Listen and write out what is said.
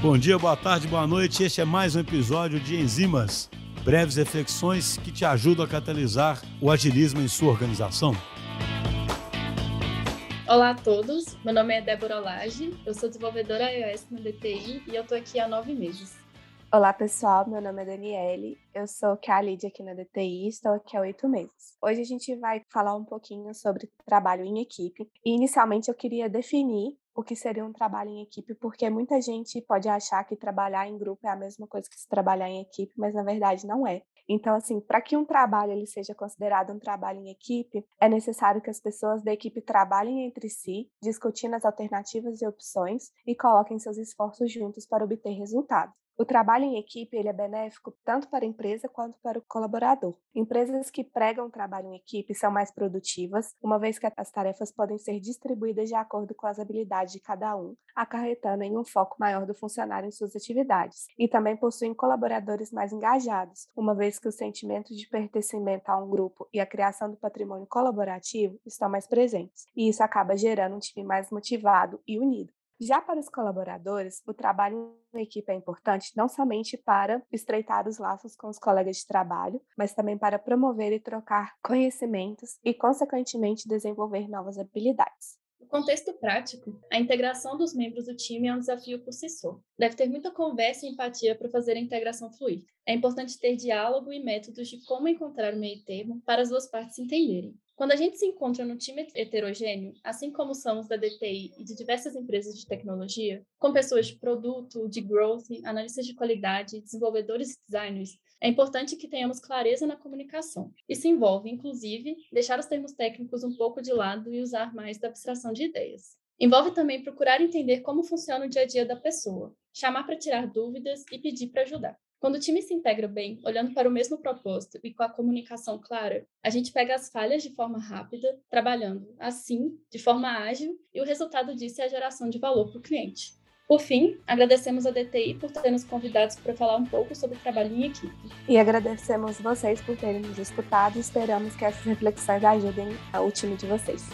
Bom dia, boa tarde, boa noite. Este é mais um episódio de Enzimas, breves reflexões que te ajudam a catalisar o agilismo em sua organização. Olá a todos, meu nome é Débora Olage, eu sou desenvolvedora iOS na DTI e eu estou aqui há nove meses. Olá pessoal, meu nome é Daniele, eu sou Khalid aqui na DTI e estou aqui há oito meses. Hoje a gente vai falar um pouquinho sobre trabalho em equipe e inicialmente eu queria definir o que seria um trabalho em equipe, porque muita gente pode achar que trabalhar em grupo é a mesma coisa que se trabalhar em equipe, mas na verdade não é. Então, assim, para que um trabalho ele seja considerado um trabalho em equipe, é necessário que as pessoas da equipe trabalhem entre si, discutindo as alternativas e opções e coloquem seus esforços juntos para obter resultados. O trabalho em equipe ele é benéfico tanto para a empresa quanto para o colaborador. Empresas que pregam trabalho em equipe são mais produtivas, uma vez que as tarefas podem ser distribuídas de acordo com as habilidades de cada um, acarretando em um foco maior do funcionário em suas atividades. E também possuem colaboradores mais engajados, uma vez que o sentimento de pertencimento a um grupo e a criação do patrimônio colaborativo estão mais presentes. E isso acaba gerando um time mais motivado e unido. Já para os colaboradores, o trabalho em equipe é importante não somente para estreitar os laços com os colegas de trabalho, mas também para promover e trocar conhecimentos e, consequentemente, desenvolver novas habilidades. No contexto prático, a integração dos membros do time é um desafio por si só. Deve ter muita conversa e empatia para fazer a integração fluir. É importante ter diálogo e métodos de como encontrar o meio termo para as duas partes se entenderem. Quando a gente se encontra no time heterogêneo, assim como somos da DTI e de diversas empresas de tecnologia, com pessoas de produto, de growth, analistas de qualidade, desenvolvedores e designers, é importante que tenhamos clareza na comunicação. Isso envolve, inclusive, deixar os termos técnicos um pouco de lado e usar mais da abstração de ideias. Envolve também procurar entender como funciona o dia a dia da pessoa, chamar para tirar dúvidas e pedir para ajudar. Quando o time se integra bem, olhando para o mesmo propósito e com a comunicação clara, a gente pega as falhas de forma rápida, trabalhando assim, de forma ágil, e o resultado disso é a geração de valor para o cliente. Por fim, agradecemos a DTI por ter nos convidado para falar um pouco sobre trabalho em equipe. E agradecemos vocês por terem nos escutado e esperamos que essas reflexões ajudem o time de vocês.